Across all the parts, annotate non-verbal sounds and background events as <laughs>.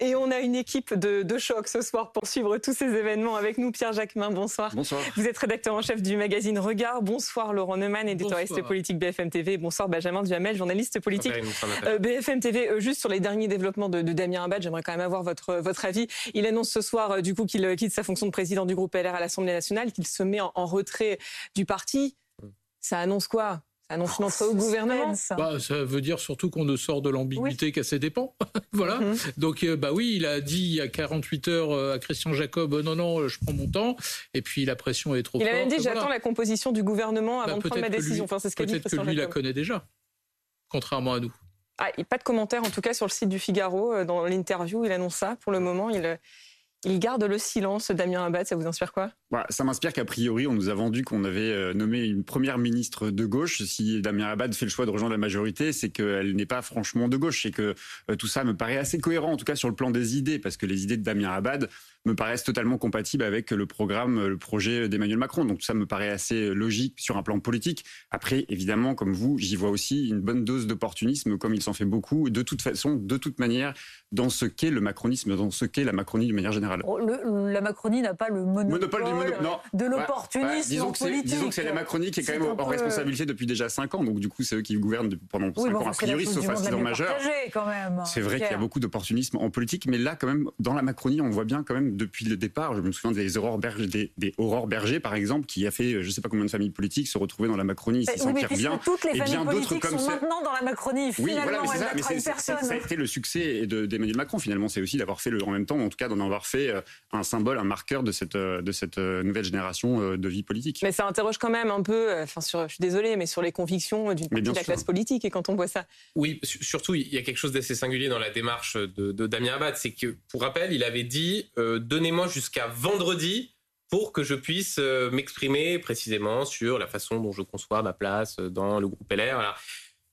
Et on a une équipe de, choc ce soir pour suivre tous ces événements avec nous. Pierre Jacquemin, bonsoir. Bonsoir. Vous êtes rédacteur en chef du magazine Regard. Bonsoir Laurent Neumann, éditorialiste politique BFM TV. Bonsoir Benjamin Duhamel, journaliste politique euh, BFM TV. Euh, juste sur les derniers développements de, Damien Abad, j'aimerais quand même avoir votre, votre avis. Il annonce ce soir euh, du coup qu'il quitte sa fonction de président du groupe LR à l'Assemblée nationale, qu'il se met en retrait du parti. Ça annonce quoi? Ça annonce une entrée au gouvernement bah, Ça veut dire surtout qu'on ne sort de l'ambiguïté qu'à ses dépens. <laughs> voilà. Mhm. Donc, euh, bah oui, il a dit il y a 48 heures euh, à Christian Jacob euh, non, non, je prends mon temps. Et puis la pression est trop forte. Il a même dit j'attends la composition du gouvernement avant bah, de prendre ma décision. enfin, c'est Peut-être que lui la connaît déjà, contrairement à nous. Ah, pas de commentaire en tout cas sur le site du Figaro dans l'interview. Il annonce ça. Pour le moment, il il garde le silence, Damien Abad, ça vous inspire quoi? Bah, Ça m'inspire qu'a priori, on nous a vendu qu'on avait euh, nommé une première ministre de gauche. Si Damien Abad fait le choix de rejoindre la majorité, c'est qu'elle n'est pas franchement de gauche et que euh, tout ça me paraît assez cohérent, en tout cas sur le plan des idées, parce que les idées de Damien Abad, me paraissent totalement compatibles avec le programme, le projet d'Emmanuel Macron. Donc tout ça me paraît assez logique sur un plan politique. Après, évidemment, comme vous, j'y vois aussi une bonne dose d'opportunisme, comme il s'en fait beaucoup, de toute façon, de toute manière, dans ce qu'est le macronisme, dans ce qu'est la Macronie de manière générale. Oh, la Macronie n'a pas le monopole, de l'opportunisme politique. Disons que c'est la Macronie qui est quand même en responsabilité depuis déjà 5 ans. Donc du coup, c'est eux qui gouvernent pendant 5 ans, a priori, sauf accident majeur. C'est vrai qu'il y a beaucoup d'opportunisme en politique, mais là, quand même, dans la Macronie, on voit bien quand même depuis le départ. Je me souviens des Aurores Berger, des, des Aurore Berger, par exemple, qui a fait je ne sais pas combien de familles politiques se retrouver dans la Macronie, s'y sentir bien. Toutes les familles politiques sont maintenant dans la Macronie. Finalement, oui, voilà, mais c'est ça. ça a été le succès d'Emmanuel Macron, finalement. C'est aussi d'avoir fait le, en même temps, en tout cas, d'en avoir fait euh, un symbole, un marqueur de cette, euh, de cette euh, nouvelle génération de vie politique. Mais ça interroge quand même un peu, enfin, sur, je suis désolé, mais sur les convictions d'une partie de la classe politique. Et quand on voit ça. Oui, surtout, il y a quelque chose d'assez singulier dans la démarche de, de Damien Abad. C'est que, pour rappel, il avait dit donnez-moi jusqu'à vendredi pour que je puisse euh, m'exprimer précisément sur la façon dont je conçois ma place euh, dans le groupe LR.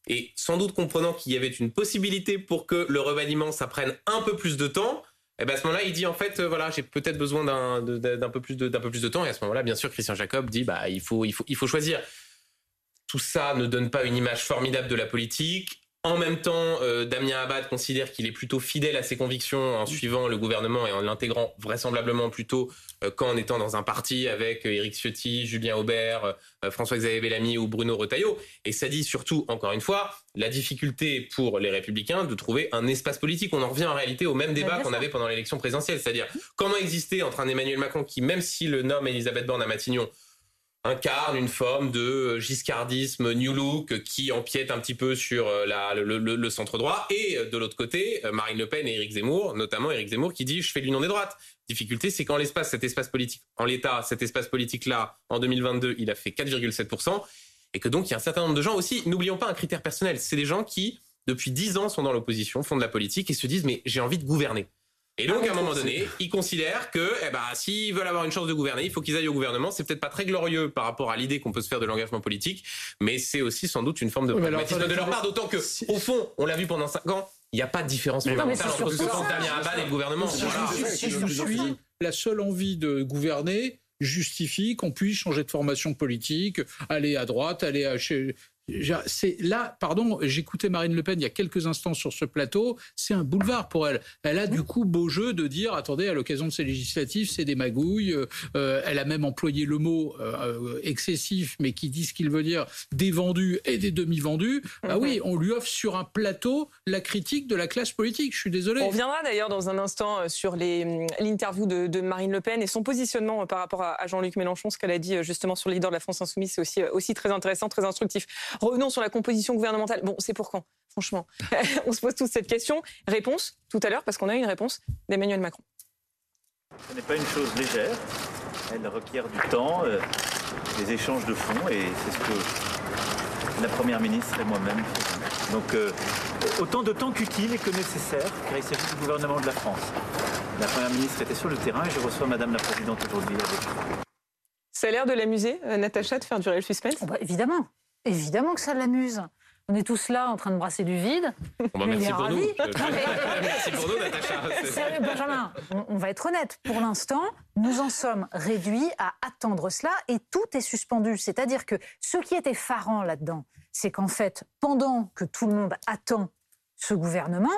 Et sans doute comprenant qu'il y avait une possibilité pour que le remaniement, ça prenne un peu plus de temps, et eh ben à ce moment-là, il dit en fait, euh, voilà, j'ai peut-être besoin d'un peu plus de d'un peu plus de temps. Et à ce moment-là, bien sûr, Christian Jacob dit, bah, il faut, il faut, il faut choisir. Tout ça ne donne pas une image formidable de la politique. En même temps, euh, Damien Abad considère qu'il est plutôt fidèle à ses convictions en suivant le gouvernement et en l'intégrant vraisemblablement plutôt euh, qu'en étant dans un parti avec euh, Éric Ciotti, Julien Aubert, François-Xavier Bellamy ou Bruno Retailleau. Et ça dit surtout, encore une fois, la difficulté pour les Républicains de trouver un espace politique. On en revient en réalité au même débat qu'on avait pendant l'élection présidentielle, c'est-à-dire comment exister entre un Emmanuel Macron qui, même si le nomme Elisabeth Borne à Matignon, incarne une forme de giscardisme New Look qui empiète un petit peu sur euh, le, centre droit. Et euh, de l'autre côté, euh, Marine Le Pen et Éric Zemmour, notamment Éric Zemmour qui dit je fais l'union des droites. Difficulté, c'est qu'en l'espace, cet espace politique, en l'état, cet espace politique-là, en 2022, il a fait 4,7%. Et que donc, il y a un certain nombre de gens aussi, n'oublions pas un critère personnel, c'est des gens qui, depuis 10 ans, sont dans l'opposition, font de la politique et se disent mais j'ai envie de gouverner. Et donc, à un moment donné, ils considèrent que, eh ben, s'ils veulent avoir une chance de gouverner, il faut qu'ils aillent au gouvernement. C'est peut-être pas très glorieux par rapport à l'idée qu'on peut se faire de l'engagement politique, mais c'est aussi sans doute une forme de pragmatisme de leur part, d'autant que, au fond, on l'a vu pendant cinq ans, il n'y a pas de différence fondamentale entre ce que pense Damien Abad et le gouvernement. Si, je suis la seule envie de gouverner justifie qu'on puisse changer de formation politique, aller à droite, aller à chez, c'est là, pardon, j'écoutais Marine Le Pen il y a quelques instants sur ce plateau, c'est un boulevard pour elle. Elle a du coup beau jeu de dire, attendez, à l'occasion de ces législatives, c'est des magouilles. Euh, elle a même employé le mot euh, excessif, mais qui dit ce qu'il veut dire, des vendus et des demi-vendus. Ah oui, on lui offre sur un plateau la critique de la classe politique. Je suis désolé. On reviendra d'ailleurs dans un instant euh, sur hum, l'interview de, de, Marine Le Pen et son positionnement par rapport à, Jean-Luc Mélenchon, ce qu'elle a dit justement sur le leader de la France Insoumise, c'est aussi, aussi très intéressant, très instructif. Revenons sur la composition gouvernementale. Bon, c'est pour quand Franchement, <laughs> on se pose tous cette question. Réponse tout à l'heure, parce qu'on a eu une réponse d'Emmanuel Macron. Ce n'est pas une chose légère. Elle requiert du temps, euh, des échanges de fonds, et c'est ce que la Première ministre et moi-même faisons. Donc, euh, autant de temps qu'utile et que nécessaire, car il s'agit du gouvernement de la France. La Première ministre était sur le terrain et je reçois Madame la Présidente aujourd'hui avec Ça a l'air de l'amuser, euh, Natacha, de faire durer le suspense? Oh, bah, Évidemment. Évidemment que ça l'amuse. On est tous là en train de brasser du vide. Bah, merci, pour nous. <laughs> merci pour nous, Natacha. <laughs> Benjamin, on, va être honnête. Pour l'instant, nous en sommes réduits à attendre cela et tout est suspendu. C'est-à-dire que ce qui est effarant là-dedans, c'est qu'en fait, pendant que tout le monde attend ce gouvernement,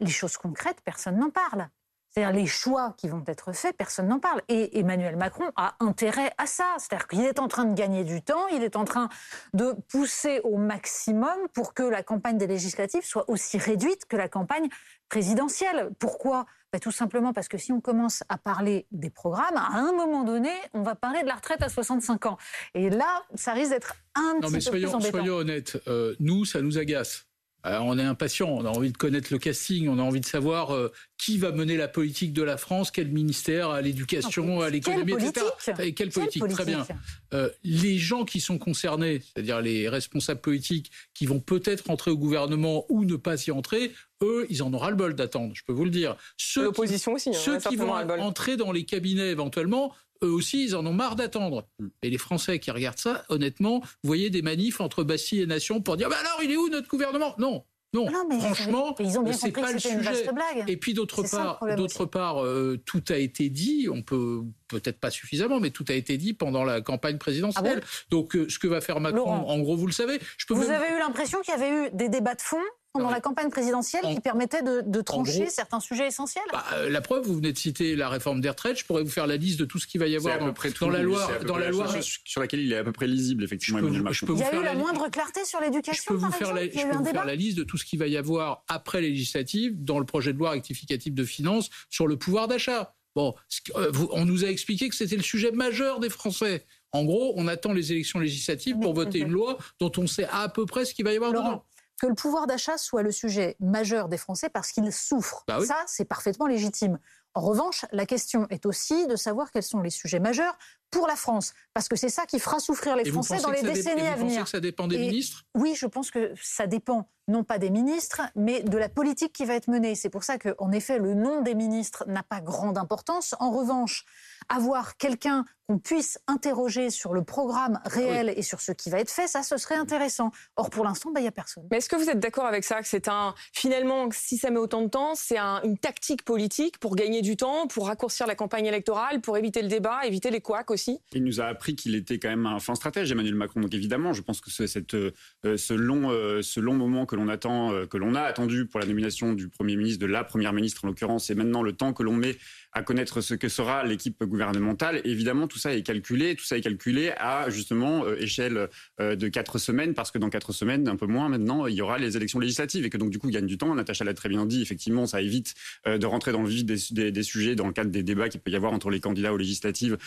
Les choses concrètes, personne n'en parle. C'est-à-dire les choix qui vont être faits, personne n'en parle. Et Emmanuel Macron a intérêt à ça. C'est-à-dire qu'il est en train de gagner du temps, il est en train de pousser au maximum pour que la campagne des législatives soit aussi réduite que la campagne présidentielle. Pourquoi? Ben, Tout simplement parce que si on commence à parler des programmes, à un moment donné, on va parler de la retraite à 65 ans. Et là, ça risque d'être un petit peu plus embêtant. Soyons honnêtes, euh, nous, ça nous agace. Euh, on est impatient, on a envie de connaître le casting, on a envie de savoir euh, qui va mener la politique de la France, quel ministère, à l'éducation, à l'économie, etc. Et quelle, politique, Très bien. Euh, les gens qui sont concernés, c'est-à-dire les responsables politiques qui vont peut-être entrer au gouvernement ou ne pas y entrer, eux, ils en auront le bol d'attendre, je peux vous le dire. L'opposition aussi. Hein, ceux qui vont entrer dans les cabinets éventuellement, eux aussi, ils en ont marre d'attendre. Mm. Et les Français qui regardent ça, honnêtement, vous voyez des manifs entre Bastille et Nation pour dire bah alors, il est où notre gouvernement? Non. Non, franchement, c'est pas le sujet. Et puis d'autre part, d'autre part, euh, tout a été dit. On peut peut-être pas suffisamment, mais tout a été dit pendant la campagne présidentielle. Ah Donc, euh, ce que va faire Macron, en gros, vous le savez. Je peux vous avez eu l'impression qu'il y avait eu des débats de fond pendant la campagne présidentielle qui permettait de, trancher certains sujets essentiels bah, euh, La preuve, vous venez de citer la réforme des retraites. Je pourrais vous faire la liste de tout ce qu'il va y avoir dans, dans, la loi. Dans la loi sur laquelle il est à peu près lisible, effectivement. il y a eu la, moindre clarté sur l'éducation. Je peux vous, faire, la, je peux vous faire la liste de tout ce qu'il va y avoir après législative dans le projet de loi rectificative de finances sur le pouvoir d'achat. Bon, euh, on nous a expliqué que c'était le sujet majeur des Français. En gros, on attend les élections législatives pour voter une loi dont on sait à peu près ce qu'il va y avoir dedans que le pouvoir d'achat soit le sujet majeur des Français parce qu'ils souffrent. Bah Ça, c'est parfaitement légitime. En revanche, la question est aussi de savoir quels sont les sujets majeurs pour la France, parce que c'est ça qui fera souffrir les Français dans les décennies à venir. Vous pensez que ça dépend des ministres? Oui, je pense que ça dépend non pas des ministres, mais de la politique qui va être menée. C'est pour ça qu'en effet, le nom des ministres n'a pas grande importance. En revanche, avoir quelqu'un qu'on puisse interroger sur le programme réel et sur ce qui va être fait, ça, ce serait intéressant. Or, pour l'instant, bah, il n'y a personne. Mais est-ce que vous êtes d'accord avec ça, que c'est un... Finalement, si ça met autant de temps, c'est une tactique politique pour gagner du temps, pour raccourcir la campagne électorale, pour éviter le débat, éviter les couacs aussi? Il nous a appris qu'il était quand même un fin stratège, Emmanuel Macron. Donc évidemment, je pense que cette, euh, ce, long, euh, ce long moment que l'on attend, euh, que l'on a attendu pour la nomination du Premier ministre, de la Première ministre en l'occurrence, et maintenant le temps que l'on met à connaître ce que sera l'équipe gouvernementale. Évidemment, tout ça est calculé. Tout ça est calculé à justement euh, échelle euh, de quatre semaines, parce que dans quatre semaines, un peu moins maintenant, il y aura les élections législatives et que donc du coup, il gagne du temps. Natacha l'a très bien dit. Effectivement, ça évite euh, de rentrer dans le vif des, sujets dans le cadre des débats qu'il peut y avoir entre les candidats aux législatives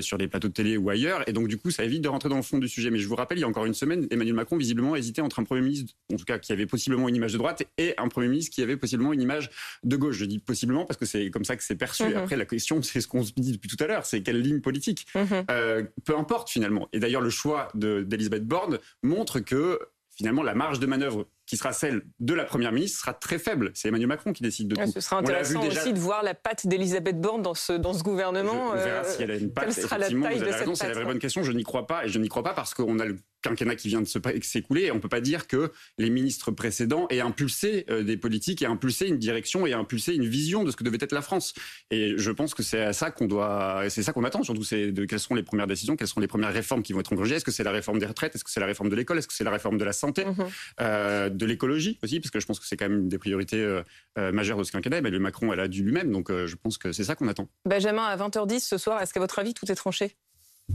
sur les plateaux de télé ou ailleurs. Et donc du coup, ça évite de rentrer dans le fond du sujet. Mais je vous rappelle, il y a encore une semaine, Emmanuel Macron visiblement hésitait entre un premier ministre, en tout cas qui avait possiblement une image de droite, et un premier ministre qui avait possiblement une image de gauche. Je dis possiblement parce que c'est comme ça que c'est perçu. Mhm. Après, la question, c'est ce qu'on se dit depuis tout à l'heure, c'est quelle ligne politique? Mhm. Euh, peu importe finalement. Et d'ailleurs, le choix d'Elisabeth Borne montre que finalement la marge de manœuvre qui sera celle de la première ministre sera très faible. C'est Emmanuel Macron qui décide de tout. Ce sera intéressant aussi de voir la patte d'Elisabeth Borne dans ce, dans ce gouvernement. on verra si elle a une patte. Quelle sera la taille de cette C'est la vraie bonne question. Je n'y crois pas. Et je n'y crois pas parce qu'on a le quinquennat qui vient de s'écouler on peut pas dire que les ministres précédents aient impulsé euh, des politiques et impulsé une direction et impulsé une vision de ce que devait être la France. Et je pense que c'est à ça qu'on doit, c'est ça qu'on attend surtout, c'est de quelles seront les premières décisions, quelles seront les premières réformes qui vont être engagées. Est-ce que c'est la réforme des retraites? Est-ce que c'est la réforme de l'école? Est-ce que c'est la réforme de la santé? Mhm. euh, De l'écologie aussi, parce que je pense que c'est quand même une des priorités euh, majeures de ce quinquennat. Mais le Macron, elle a dû lui-même, donc je pense que c'est ça qu'on attend. Benjamin, à 20h10 ce soir, est-ce qu'à votre avis tout est tranché?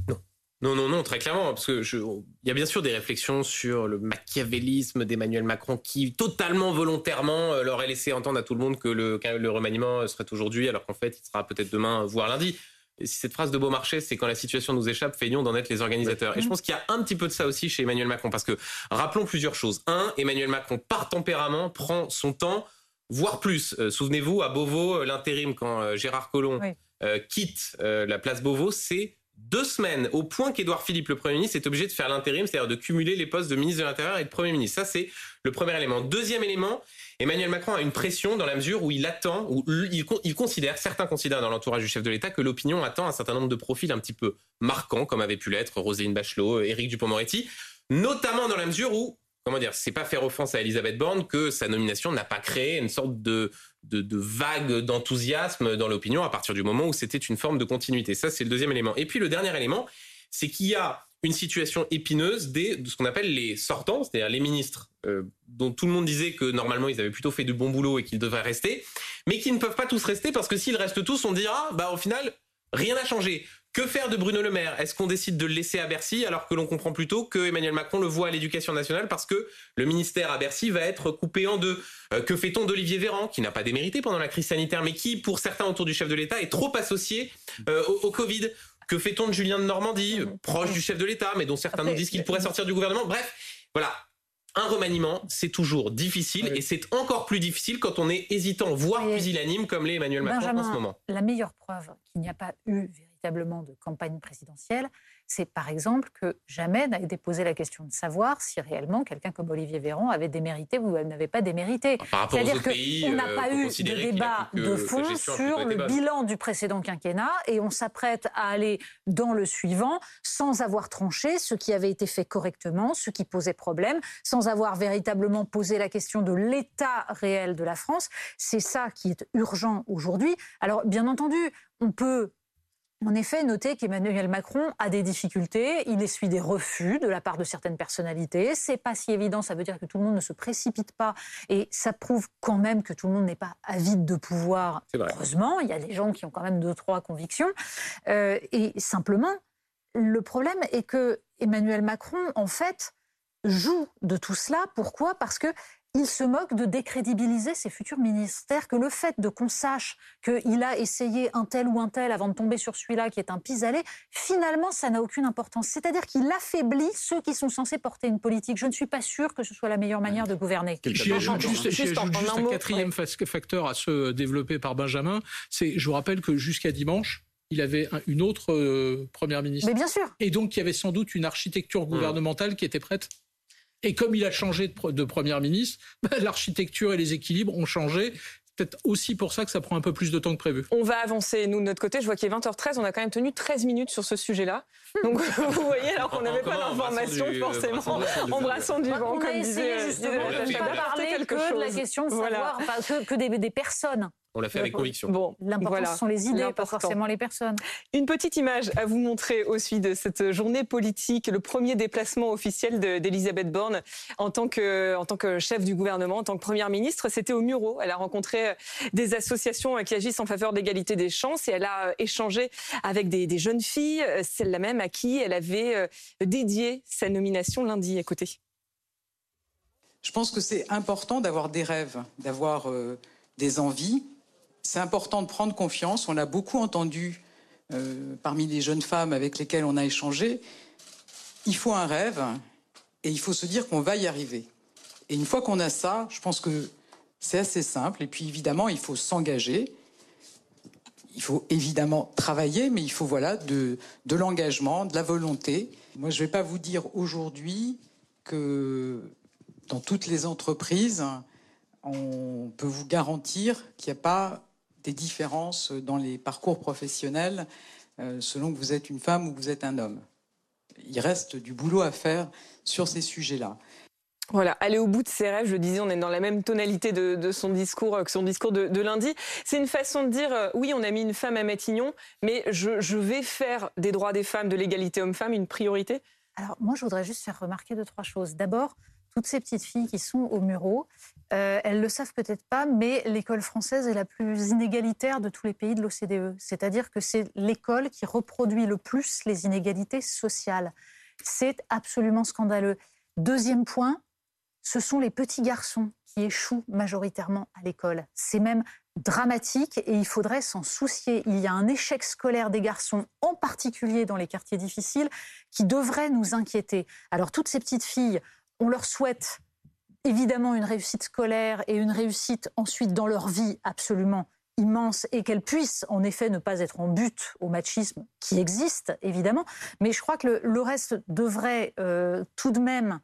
Non. Non, non, non, très clairement, parce que il y a bien sûr des réflexions sur le machiavélisme d'Emmanuel Macron qui, totalement volontairement, euh, leur aurait laissé entendre à tout le monde que le, le remaniement serait aujourd'hui, alors qu'en fait, il sera peut-être demain, voire lundi. Et si cette phrase de Beaumarchais, c'est quand la situation nous échappe, feignons d'en être les organisateurs. Et je pense qu'il y a un petit peu de ça aussi chez Emmanuel Macron, parce que rappelons plusieurs choses. Un, Emmanuel Macron, par tempérament, prend son temps, voire plus. Euh, souvenez-vous, à Beauvau, euh, l'intérim, quand Gérard Collomb quitte la place Beauvau, c'est deux semaines, au point qu'Édouard Philippe, le Premier ministre, est obligé de faire l'intérim, c'est-à-dire de cumuler les postes de ministre de l'Intérieur et de Premier ministre. Ça, c'est le premier élément. Deuxième élément, Emmanuel Macron a une pression dans la mesure où il attend, où il, considère, certains considèrent dans l'entourage du chef de l'État, que l'opinion attend un certain nombre de profils un petit peu marquants, comme avait pu l'être Roselyne Bachelot, Éric Dupont-Moretti, notamment dans la mesure où comment dire, c'est pas faire offense à Elisabeth Borne que sa nomination n'a pas créé une sorte de, de, de vague d'enthousiasme dans l'opinion à partir du moment où c'était une forme de continuité. Ça, c'est le deuxième élément. Et puis le dernier élément, c'est qu'il y a une situation épineuse des, de ce qu'on appelle les sortants, c'est-à-dire les ministres euh, dont tout le monde disait que normalement ils avaient plutôt fait du bon boulot et qu'ils devraient rester, mais qui ne peuvent pas tous rester parce que s'ils restent tous, on dira, bah au final, rien n'a changé. Que faire de Bruno Le Maire? Est-ce qu'on décide de le laisser à Bercy alors que l'on comprend plutôt que Emmanuel Macron le voit à l'éducation nationale parce que le ministère à Bercy va être coupé en deux? Euh, Que fait-on d'Olivier Véran qui n'a pas démérité pendant la crise sanitaire mais qui, pour certains autour du chef de l'État, est trop associé euh, au, Covid? Que fait-on de Julien de Normandie, mmh. proche du chef de l'État mais dont certains nous disent qu'il pourrait sortir du gouvernement? Bref, voilà, un remaniement, c'est toujours difficile et c'est encore plus difficile quand on est hésitant, voire pusillanime comme l'est Emmanuel Macron en ce moment. La meilleure preuve qu'il n'y a pas eu véritablement de campagne présidentielle, c'est par exemple que jamais n'a été posée la question de savoir si réellement quelqu'un comme Olivier Véran avait démérité ou n'avait pas démérité. C'est-à-dire qu'on n'a pas eu de débat de fond sur le bilan du précédent quinquennat et on s'apprête à aller dans le suivant sans avoir tranché ce qui avait été fait correctement, ce qui posait problème, sans avoir véritablement posé la question de l'état réel de la France. C'est ça qui est urgent aujourd'hui. Alors, bien entendu, on peut en effet, notez qu'Emmanuel Macron a des difficultés, il essuie des refus de la part de certaines personnalités. C'est pas si évident, ça veut dire que tout le monde ne se précipite pas et ça prouve quand même que tout le monde n'est pas avide de pouvoir. Heureusement, il y a des gens qui ont quand même deux, trois convictions. Euh, et simplement, le problème est que Emmanuel Macron, en fait, joue de tout cela. Pourquoi? Parce que il se moque de décrédibiliser ses futurs. C'est-à-dire que le fait de qu'on sache qu'il a essayé un tel ou un tel avant de tomber sur celui-là qui est un pis-aller, finalement, ça n'a aucune importance. C'est-à-dire qu'il affaiblit ceux qui sont censés porter une politique. Je ne suis pas sûr que ce soit la meilleure manière de gouverner. J'y ajoute juste, juste, un, quatrième facteur à se développer par Benjamin. C'est, je vous rappelle que jusqu'à dimanche, il avait une autre euh, première ministre. Mais bien sûr. Et donc, il y avait sans doute une architecture gouvernementale qui était prête et comme il a changé de, de Premier ministre, <laughs> bah, l'architecture et les équilibres ont changé peut-être aussi pour ça que ça prend un peu plus de temps que prévu. On va avancer, nous, de notre côté. Je vois qu'il est 20h13. On a quand même tenu 13 minutes sur ce sujet-là. <laughs> Donc, <laughs> vous voyez, alors qu'on n'avait pas d'informations, forcément, embrassant du vent, comme disait... Justement, on n'a pas parler que de la question de savoir, que, des, des personnes on l'a fait avec conviction. Bon, l'important, ce sont les idées, pas forcément les personnes. Une petite image à vous montrer aussi de cette journée politique, le premier déplacement officiel d'Elisabeth Borne en tant, que, en tant que chef du gouvernement, en tant que première ministre. C'était au Muro. Elle a rencontré des associations qui agissent en faveur d'égalité des chances et elle a échangé avec des, des jeunes filles, celle-là même à qui elle avait euh, dédié sa nomination lundi. Écoutez. Je pense que c'est important d'avoir des rêves, d'avoir euh, des envies c'est important de prendre confiance. On l'a beaucoup entendu euh, parmi les jeunes femmes avec lesquelles on a échangé. Il faut un rêve et il faut se dire qu'on va y arriver. Et une fois qu'on a ça, je pense que c'est assez simple. Et puis évidemment, il faut s'engager. Il faut évidemment travailler, mais il faut voilà de, de l'engagement, de la volonté. Moi, je ne vais pas vous dire aujourd'hui que dans toutes les entreprises, on peut vous garantir qu'il n'y a pas des différences dans les parcours professionnels euh, selon que vous êtes une femme ou que vous êtes un homme. Il reste du boulot à faire sur ces sujets-là. Voilà, aller au bout de ses rêves, je disais, on est dans la même tonalité de, son discours euh, que son discours de, lundi. C'est une façon de dire, euh, oui, on a mis une femme à Matignon, mais je, je vais faire des droits des femmes, de l'égalité homme-femme une priorité Alors moi, je voudrais juste faire remarquer deux, trois choses. D'abord, toutes ces petites filles qui sont au Muro, euh, elles le savent peut-être pas, mais l'école française est la plus inégalitaire de tous les pays de l'OCDE. C'est-à-dire que c'est l'école qui reproduit le plus les inégalités sociales. C'est absolument scandaleux. Deuxième point, ce sont les petits garçons qui échouent majoritairement à l'école. C'est même dramatique et il faudrait s'en soucier. Il y a un échec scolaire des garçons, en particulier dans les quartiers difficiles, qui devrait nous inquiéter. Alors toutes ces petites filles on leur souhaite évidemment une réussite scolaire et une réussite ensuite dans leur vie absolument immense et qu'elles puissent en effet ne pas être en but au machisme qui existe évidemment. Mais je crois que le, reste devrait euh, tout de même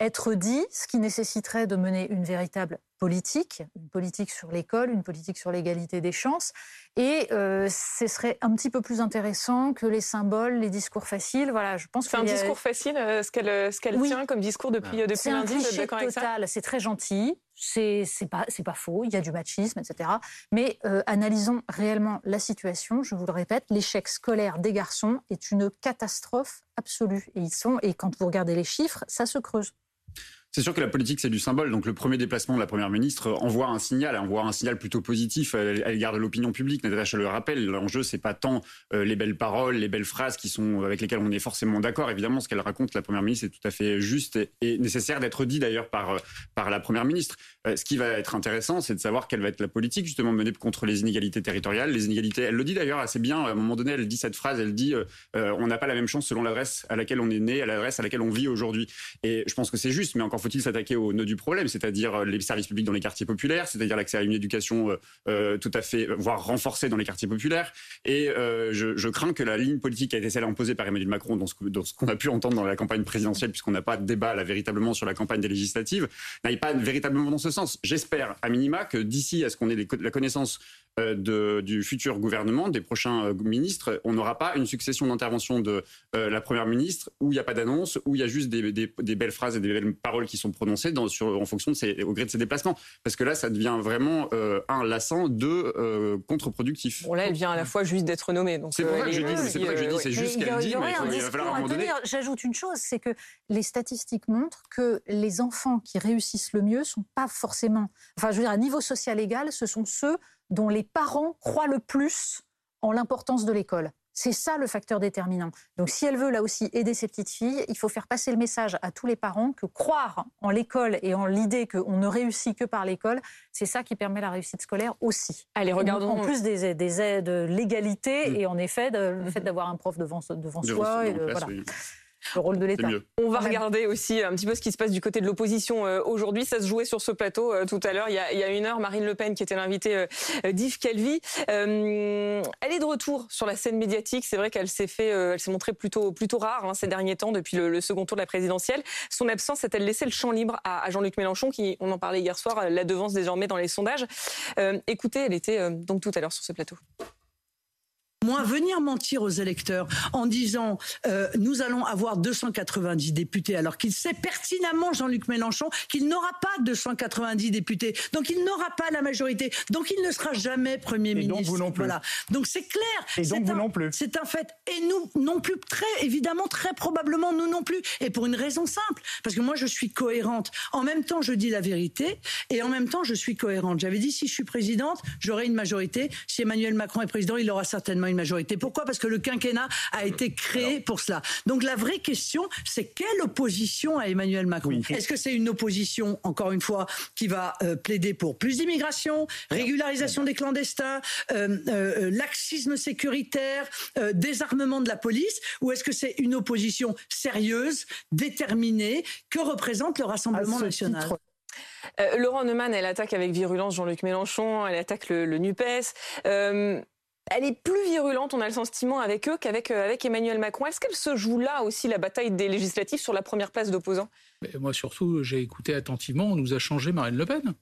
être dit, ce qui nécessiterait de mener une véritable politique, une politique sur l'école, une politique sur l'égalité des chances. Et euh, ce serait un petit peu plus intéressant que les symboles, les discours faciles. Voilà, je pense c'est un discours facile, ce qu'elle ce qu'elle tient comme discours depuis depuis c'est lundi. C'est un total. C'est très gentil. C'est pas c'est pas faux. Il y a du machisme, etc. Mais analysons réellement la situation. Je vous le répète, l'échec scolaire des garçons est une catastrophe absolue. Et ils sont et quand vous regardez les chiffres, ça se creuse. C'est sûr que la politique, c'est du symbole. Donc le premier déplacement de la Première ministre envoie un signal, envoie un signal plutôt positif à l'égard de l'opinion publique. Natacha le rappelle, l'enjeu, c'est pas tant euh, les belles paroles, les belles phrases qui sont avec lesquelles on est forcément d'accord. Évidemment, ce qu'elle raconte, la Première ministre, est tout à fait juste et, nécessaire d'être dit d'ailleurs par, euh, par la Première ministre. Euh, ce qui va être intéressant, c'est de savoir quelle va être la politique justement menée contre les inégalités territoriales. Les inégalités, elle le dit d'ailleurs assez bien. À un moment donné, elle dit cette phrase, elle dit on n'a pas la même chance selon l'adresse à laquelle on est né, à l'adresse à laquelle on vit aujourd'hui. Et je pense que c'est juste, mais encore faut-il s'attaquer au nœud du problème, c'est-à-dire euh, les services publics dans les quartiers populaires, c'est-à-dire l'accès à une éducation euh, euh, tout à fait, voire renforcée dans les quartiers populaires. Et je, crains que la ligne politique qui a été celle imposée par Emmanuel Macron dans ce, qu'on a pu entendre dans la campagne présidentielle, puisqu'on n'a pas de débat là véritablement sur la campagne des législatives, n'aille pas véritablement dans ce sens. J'espère, à minima, que d'ici à ce qu'on ait la connaissance de, du futur gouvernement, des prochains ministres, on n'aura pas une succession d'interventions de la première ministre où il n'y a pas d'annonce, où il y a juste des, des, belles phrases et des belles paroles qui sont prononcées dans, sur, en fonction de ses, au gré de ses déplacements. Parce que là, ça devient vraiment euh, un lassant, deux euh, contre-productif. Bon là, elle vient à la fois juste d'être nommée. C'est pour, ça que je dis, c'est juste qu'elle dit, mais il, va falloir un donné. J'ajoute une chose, c'est que les statistiques montrent que les enfants qui réussissent le mieux sont pas forcément, enfin, je veux dire, à niveau social égal, ce sont ceux dont les parents croient le plus en l'importance de l'école. C'est ça le facteur déterminant. Donc si elle veut là aussi aider ses petites filles, il faut faire passer le message à tous les parents que croire en l'école et en l'idée qu'on ne réussit que par l'école, c'est ça qui permet la réussite scolaire aussi. Allez, regardons. En plus des, des aides, l'égalité mm. et en effet le fait d'avoir un prof devant, devant soi. Et voilà le rôle de l'État. On va regarder aussi un petit peu ce qui se passe du côté de l'opposition euh, aujourd'hui. Ça se jouait sur ce plateau euh, tout à l'heure. Il, y a une heure, Marine Le Pen, qui était l'invitée euh, d'Yves Calvi, elle est de retour sur la scène médiatique. C'est vrai qu'elle s'est fait, elle s'est montrée plutôt plutôt rare hein, ces derniers temps depuis le, second tour de la présidentielle. Son absence a-t-elle laissé le champ libre à, Jean-Luc Mélenchon, qui, on en parlait hier soir, la devance désormais dans les sondages. écoutez, elle était donc tout à l'heure sur ce plateau. Moi, venir mentir aux électeurs en disant euh, nous allons avoir 290 députés, alors qu'il sait pertinemment, Jean-Luc Mélenchon, qu'il n'aura pas 290 députés, donc il n'aura pas la majorité, donc il ne sera jamais Premier Et ministre. Donc vous non plus. Voilà. Donc c'est clair. Et donc vous non plus. C'est un fait. Et nous non plus, très évidemment, très probablement, nous non plus. Et pour une raison simple, parce que moi je suis cohérente. En même temps, je dis la vérité, et en même temps, je suis cohérente. J'avais dit si je suis présidente, j'aurai une majorité. Si Emmanuel Macron est président, il aura certainement majorité. Pourquoi? Parce que le quinquennat a été créé pour cela. Donc la vraie question, c'est quelle opposition à Emmanuel Macron? Est-ce que c'est une opposition, encore une fois, qui va euh, plaider pour plus d'immigration, régularisation des clandestins, euh, euh, laxisme sécuritaire, désarmement de la police, ou est-ce que c'est une opposition sérieuse, déterminée, que représente le Rassemblement national? Laurent Neumann, elle attaque avec virulence Jean-Luc Mélenchon, elle attaque le, le NUPES elle est plus virulente, on a le sentiment, avec eux qu'avec euh, avec Emmanuel Macron. Est-ce qu'elle se joue là aussi la bataille des législatives sur la première place d'opposants? Moi surtout, j'ai écouté attentivement, on nous a changé Marine Le Pen.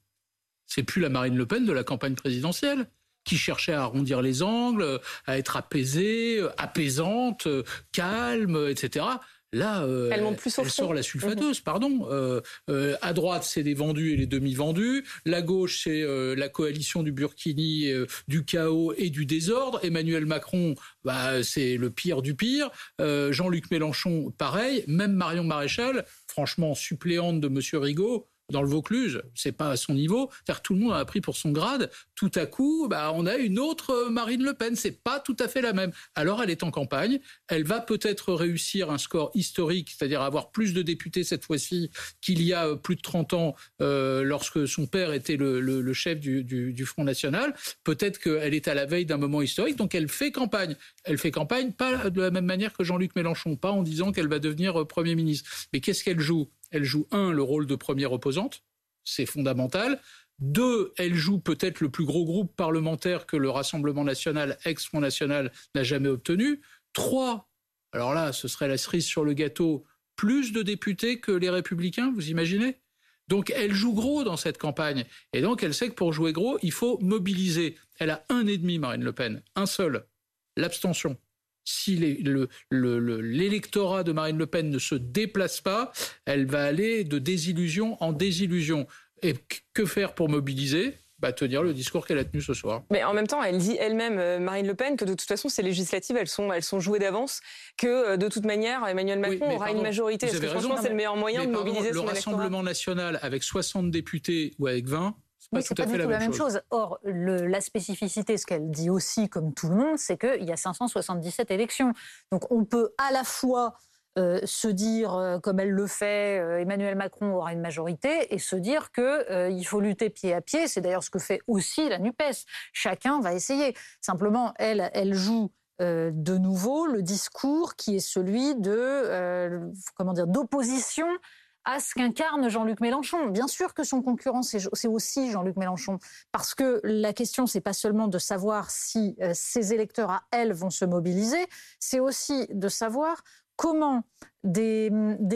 C'est plus la Marine Le Pen de la campagne présidentielle qui cherchait à arrondir les angles, à être apaisée, apaisante, calme, etc. Là, euh, elle, plus sort la sulfateuse, mhm. pardon. Euh, euh, à droite, c'est les vendus et les demi-vendus. La gauche, c'est la coalition du Burkini, du chaos et du désordre. Emmanuel Macron, bah, c'est le pire du pire. Jean-Luc Mélenchon, pareil. Même Marion Maréchal, franchement suppléante de Monsieur Rigaud, dans le Vaucluse, c'est pas à son niveau. cest tout le monde a pris pour son grade. Tout à coup, bah, on a une autre euh, Marine Le Pen. C'est pas tout à fait la même. Alors, elle est en campagne. Elle va peut-être réussir un score historique, c'est-à-dire avoir plus de députés cette fois-ci qu'il y a euh, plus de 30 ans euh, lorsque son père était le, chef du, Front National. Peut-être qu'elle est à la veille d'un moment historique, donc elle fait campagne. Elle fait campagne pas de la même manière que Jean-Luc Mélenchon, pas en disant qu'elle va devenir Premier ministre. Mais qu'est-ce qu'elle joue? Elle joue, un, le rôle de première opposante, c'est fondamental. Deux, elle joue peut-être le plus gros groupe parlementaire que le Rassemblement national, ex-Front national, n'a jamais obtenu. Trois, alors là, ce serait la cerise sur le gâteau, plus de députés que les républicains, vous imaginez? Donc elle joue gros dans cette campagne. Et donc elle sait que pour jouer gros, il faut mobiliser. Elle a un et demi, Marine Le Pen, un seul, l'abstention. Si l'électorat de Marine Le Pen ne se déplace pas, elle va aller de désillusion en désillusion. Et que faire pour mobiliser? Bah, tenir le discours qu'elle a tenu ce soir. Mais en même temps, elle dit elle-même, euh, Marine Le Pen, que de toute façon, ces législatives, elles sont, elles sont jouées d'avance, que euh, de toute manière, Emmanuel Macron aura une majorité. Parce que franchement, c'est le meilleur moyen de mobiliser Le Rassemblement national, avec 60 députés ou avec 20, c'est pas, tout, pas à fait la, même, chose. Or, le, la spécificité, ce qu'elle dit aussi, comme tout le monde, c'est qu'il y a 577 élections. Donc, on peut à la fois euh, se dire, euh, comme elle le fait, euh, Emmanuel Macron aura une majorité, et se dire qu'il il faut lutter pied à pied. C'est d'ailleurs ce que fait aussi la NUPES. Chacun va essayer. Simplement, elle, elle joue de nouveau le discours qui est celui de comment dire d'opposition à ce qu'incarne Jean-Luc Mélenchon. Bien sûr que son concurrent, c'est aussi Jean-Luc Mélenchon, parce que la question, c'est pas seulement de savoir si ses électeurs à elle vont se mobiliser, c'est aussi de savoir comment des,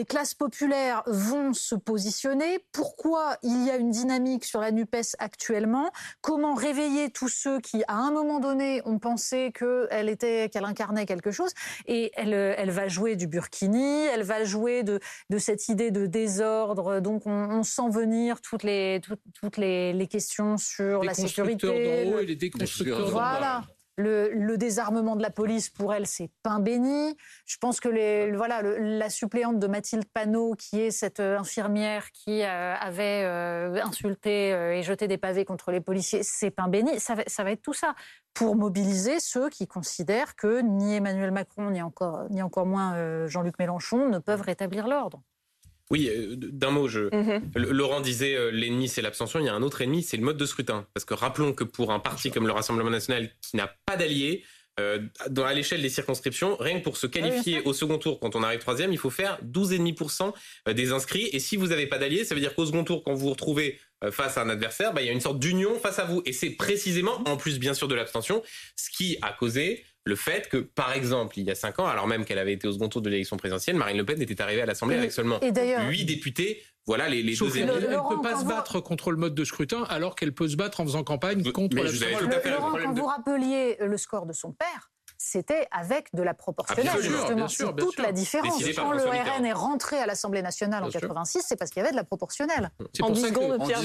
classes populaires vont se positionner, pourquoi il y a une dynamique sur la NUPES actuellement, comment réveiller tous ceux qui, à un moment donné, ont pensé qu'elle était, qu'elle incarnait quelque chose, et elle, elle va jouer du burkini, elle va jouer de, de cette idée de désordre, donc on, sent venir toutes les, toutes, les, questions sur la sécurité. d'en haut et les déconstructeurs voilà. Le, désarmement de la police, pour elle, c'est pain béni. Je pense que voilà, la suppléante de Mathilde Panot, qui est cette euh, infirmière qui euh, avait euh, insulté et jeté des pavés contre les policiers, c'est pain béni. Ça va, être tout ça pour mobiliser ceux qui considèrent que ni Emmanuel Macron, ni encore, ni encore moins Jean-Luc Mélenchon ne peuvent rétablir l'ordre. Oui, euh, d'un mot, je... Mhm. Laurent disait euh, l'ennemi c'est l'abstention, il y a un autre ennemi, c'est le mode de scrutin. Parce que rappelons que pour un parti comme le Rassemblement national qui n'a pas d'alliés, euh, à l'échelle des circonscriptions, rien que pour se qualifier au second tour quand on arrive troisième, il faut faire 12,5% des inscrits. Et si vous n'avez pas d'alliés, ça veut dire qu'au second tour, quand vous vous retrouvez face à un adversaire, bah, il y a une sorte d'union face à vous. Et c'est précisément, en plus bien sûr de l'abstention, ce qui a causé le fait que, par exemple, il y a cinq ans, alors même qu'elle avait été au second tour de l'élection présidentielle, Marine Le Pen était arrivée à l'Assemblée avec seulement huit députés. Voilà les, les deux. Elle ne peut pas se battre contre le mode de scrutin alors qu'elle peut se battre en faisant campagne contre la Laurent, quand vous rappeliez le score de son père, c'était avec de la proportionnelle, ah, justement. C'est toute la différence. Quand le RN est rentré à l'Assemblée nationale en 86, c'est parce qu'il y avait de la proportionnelle. En 10 secondes, Pierre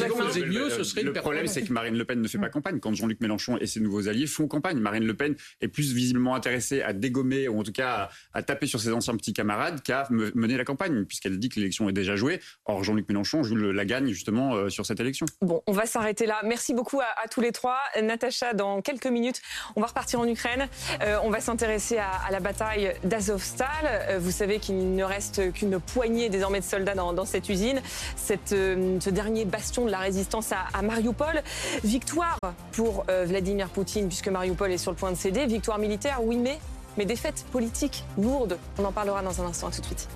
mieux, ce serait Le problème, c'est que Marine Le Pen ne fait pas mm. campagne. Quand Jean-Luc Mélenchon et ses nouveaux alliés font campagne, Marine Le Pen est plus visiblement intéressée à dégommer, ou en tout cas à, taper sur ses anciens petits camarades, qu'à mener la campagne, puisqu'elle dit que l'élection est déjà jouée. Or, Jean-Luc Mélenchon joue la gagne, justement, euh, sur cette élection. Bon, on va s'arrêter là. Merci beaucoup à, tous les trois. Natacha, dans quelques minutes, on va repartir en Ukraine. Euh, on va s'intéresser à la bataille d'Azovstal. Euh, vous savez qu'il ne reste qu'une poignée désormais de soldats dans, cette usine. Cette, euh, ce dernier bastion de la résistance à, Mariupol. Victoire pour euh, Vladimir Poutine puisque Mariupol est sur le point de céder. Victoire militaire, oui, mais, mais défaite politique lourde. On en parlera dans un instant. Tout de suite.